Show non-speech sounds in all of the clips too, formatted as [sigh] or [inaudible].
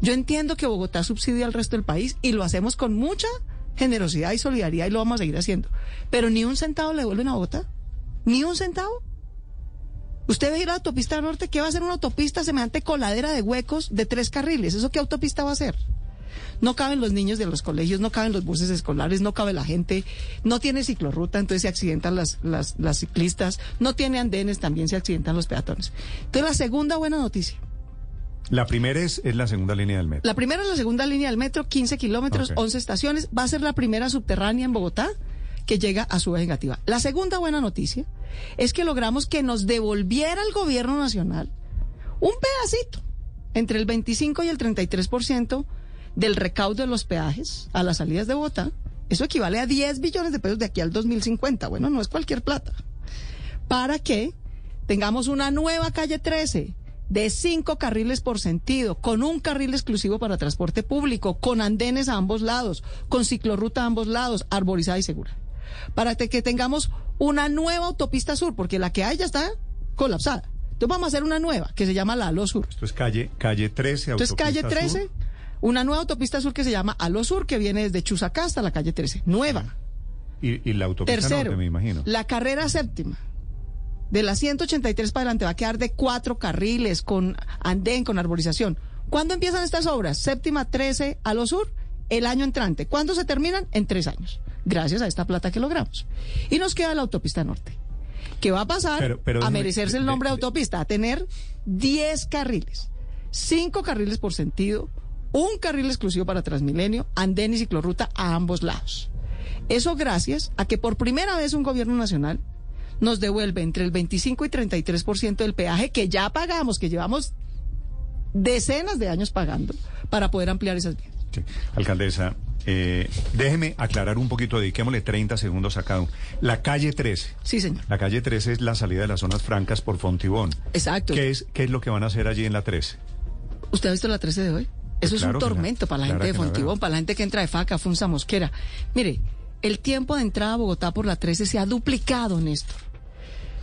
Yo entiendo que Bogotá subsidia al resto del país y lo hacemos con mucha generosidad y solidaridad y lo vamos a seguir haciendo. Pero ni un centavo le devuelven a Bogotá. Ni un centavo. Usted ve ir a la autopista norte, ¿qué va a ser una autopista semejante coladera de huecos de tres carriles? ¿Eso qué autopista va a ser? No caben los niños de los colegios, no caben los buses escolares, no cabe la gente, no tiene ciclorruta, entonces se accidentan las, las, las ciclistas, no tiene andenes, también se accidentan los peatones. Entonces la segunda buena noticia. La primera es, es la segunda línea del metro. La primera es la segunda línea del metro, 15 kilómetros, Ok. 11 estaciones. Va a ser la primera subterránea en Bogotá que llega a su vez negativa. La segunda buena noticia es que logramos que nos devolviera el gobierno nacional un pedacito entre el 25 y el 33% del recaudo de los peajes a las salidas de Bogotá. Eso equivale a 10 billones de pesos de aquí al 2050. Bueno, no es cualquier plata. Para que tengamos una nueva calle 13 de cinco carriles por sentido, con un carril exclusivo para transporte público, con andenes a ambos lados, con ciclorruta a ambos lados, arborizada y segura. Para que tengamos una nueva autopista sur, porque la que hay ya está colapsada. Entonces vamos a hacer una nueva, que se llama la Alo Sur. Esto es calle, calle 13, Entonces calle autopista 13, Sur. una nueva autopista sur que se llama Alo Sur, que viene desde Chusacá hasta la calle 13. Nueva. Y, y la autopista Tercero, norte, me imagino. la carrera séptima. De la 183 para adelante va a quedar de cuatro carriles, con andén, con arborización. ¿Cuándo empiezan estas obras? Séptima 13 a lo sur, el año entrante. ¿Cuándo se terminan? En tres años. Gracias a esta plata que logramos. Y nos queda la autopista norte, que va a pasar Pero- pero a merecerse el nombre de, de- autopista, a tener 10 carriles, cinco carriles por sentido, un carril exclusivo para Transmilenio, andén y ciclorruta a ambos lados. Eso gracias a que por primera vez un gobierno nacional nos devuelve entre el 25 y 33% del peaje que ya pagamos, que llevamos decenas de años pagando para poder ampliar esas vías. Sí. Alcaldesa, eh, déjeme aclarar un poquito, dediquémosle 30 segundos a cada uno. La calle 13. Sí, señor. La calle 13 es la salida de las zonas francas por Fontibón. Exacto. ¿Qué es, ¿Qué es lo que van a hacer allí en la 13? ¿Usted ha visto la 13 de hoy? Eso es un tormento para la claro gente de Fontibón, para la gente que entra de Faca, Funza, Mosquera. Mire, el tiempo de entrada a Bogotá por la 13 se ha duplicado, Néstor.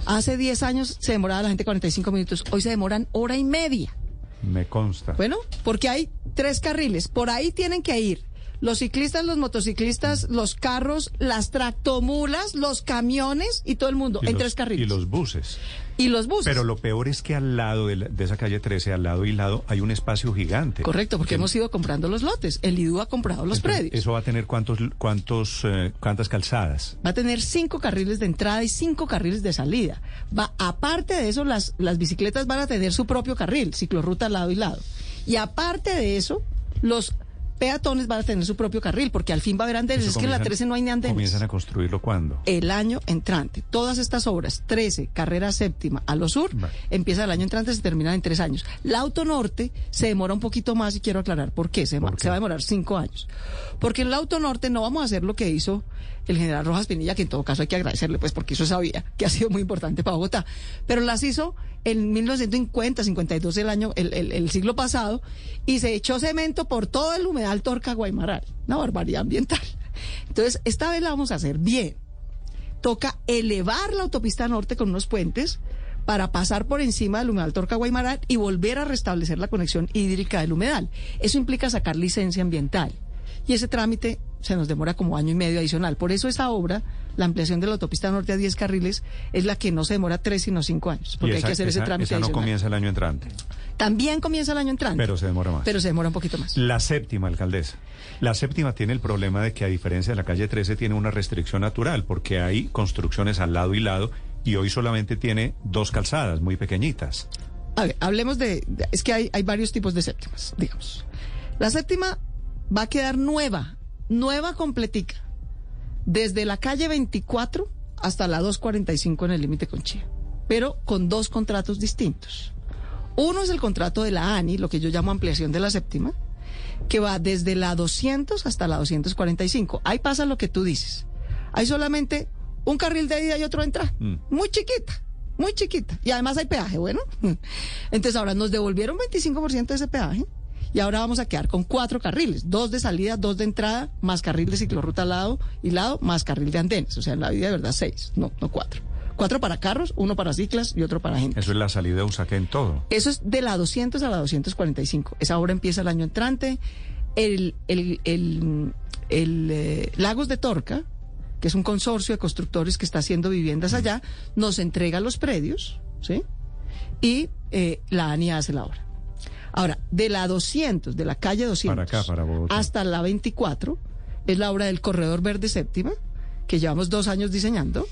Hace 10 años se demoraba la gente 45 minutos, hoy se demoran hora y media. Me consta. Bueno, porque hay tres carriles. Por ahí tienen que ir los ciclistas, los motociclistas, los carros, las tractomulas, los camiones y todo el mundo Y en los- tres carriles. Y los buses. Y los buses. Pero lo peor es que al lado de, la- de esa calle 13, al lado y lado, hay un espacio gigante. Correcto, porque Que- hemos ido comprando los lotes. El IDU ha comprado los entonces, predios. Eso va a tener cuántos, cuántos, eh, cuántas calzadas. Va a tener cinco carriles de entrada y cinco carriles de salida. Va, aparte de eso, las, las bicicletas van a tener su propio carril, ciclorruta lado y lado. Y aparte de eso, los peatones van a tener su propio carril, porque al fin va a haber andenes. Eso Es que en la comienzan- 13 no hay ni andenes. ¿Comienzan a construirlo cuándo? el año entrante. Todas estas obras, 13, carrera séptima a lo sur, Vale. empieza el año entrante, se terminan en tres años. La autonorte se demora un poquito más y quiero aclarar por qué. Se, ¿Por qué? se va a demorar cinco años. Porque en la autonorte no vamos a hacer lo que hizo el general Rojas Pinilla, que en todo caso hay que agradecerle, pues porque eso sabía que ha sido muy importante para Bogotá. Pero las hizo en 1950, 52 el año, el, el- siglo pasado, y se echó cemento por todo el humedal Torca Guaymaral. Una barbaridad ambiental. Entonces, esta vez la vamos a hacer bien toca elevar la autopista norte con unos puentes para pasar por encima del humedal Torca Guaymaral y volver a restablecer la conexión hídrica del humedal. Eso implica sacar licencia ambiental. Y ese trámite se nos demora como año y medio adicional. Por eso esa obra, la ampliación de la autopista norte a 10 carriles, es la que no se demora tres sino cinco años. Porque hay que hacer ese trámite esa no adicional. comienza el año entrante. También comienza el año entrante. Pero se demora más. Pero se demora un poquito más. La séptima, alcaldesa. La séptima tiene el problema de que a diferencia de la calle 13 tiene una restricción natural porque hay construcciones al lado y lado y hoy solamente tiene dos calzadas muy pequeñitas. A ver, hablemos de, de- es que hay, hay varios tipos de séptimas, digamos. La séptima va a quedar nueva, nueva completica, desde la calle 24 hasta la 245 en el límite con Chía, pero con dos contratos distintos. Uno es el contrato de la ANI, lo que yo llamo ampliación de la séptima, que va desde la 200 hasta la 245. Ahí pasa lo que tú dices. Hay solamente un carril de ida y otro de entrada. Mm. Muy chiquita, muy chiquita. Y además hay peaje, bueno. [laughs] Entonces ahora nos devolvieron 25% de ese peaje y ahora vamos a quedar con cuatro carriles. Dos de salida, dos de entrada, más carril de ciclorruta al lado y lado, más carril de andenes. O sea, en la vida de verdad seis, no, no cuatro. Cuatro para carros, uno para ciclas y otro para gente. Eso es la salida de Usaquén todo. Eso es de la 200 a la 245. Esa obra empieza el año entrante. El, el, el, el eh, Lagos de Torca, que es un consorcio de constructores que está haciendo viviendas allá, nos entrega los predios, ¿sí? Y eh, la ANI hace la obra. Ahora, de la 200, de la calle 200 Para acá, para Bogotá. hasta la 24, es la obra del Corredor Verde Séptima, que llevamos dos años diseñando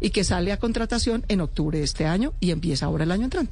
y que sale a contratación en octubre de este año y empieza ahora el año entrante.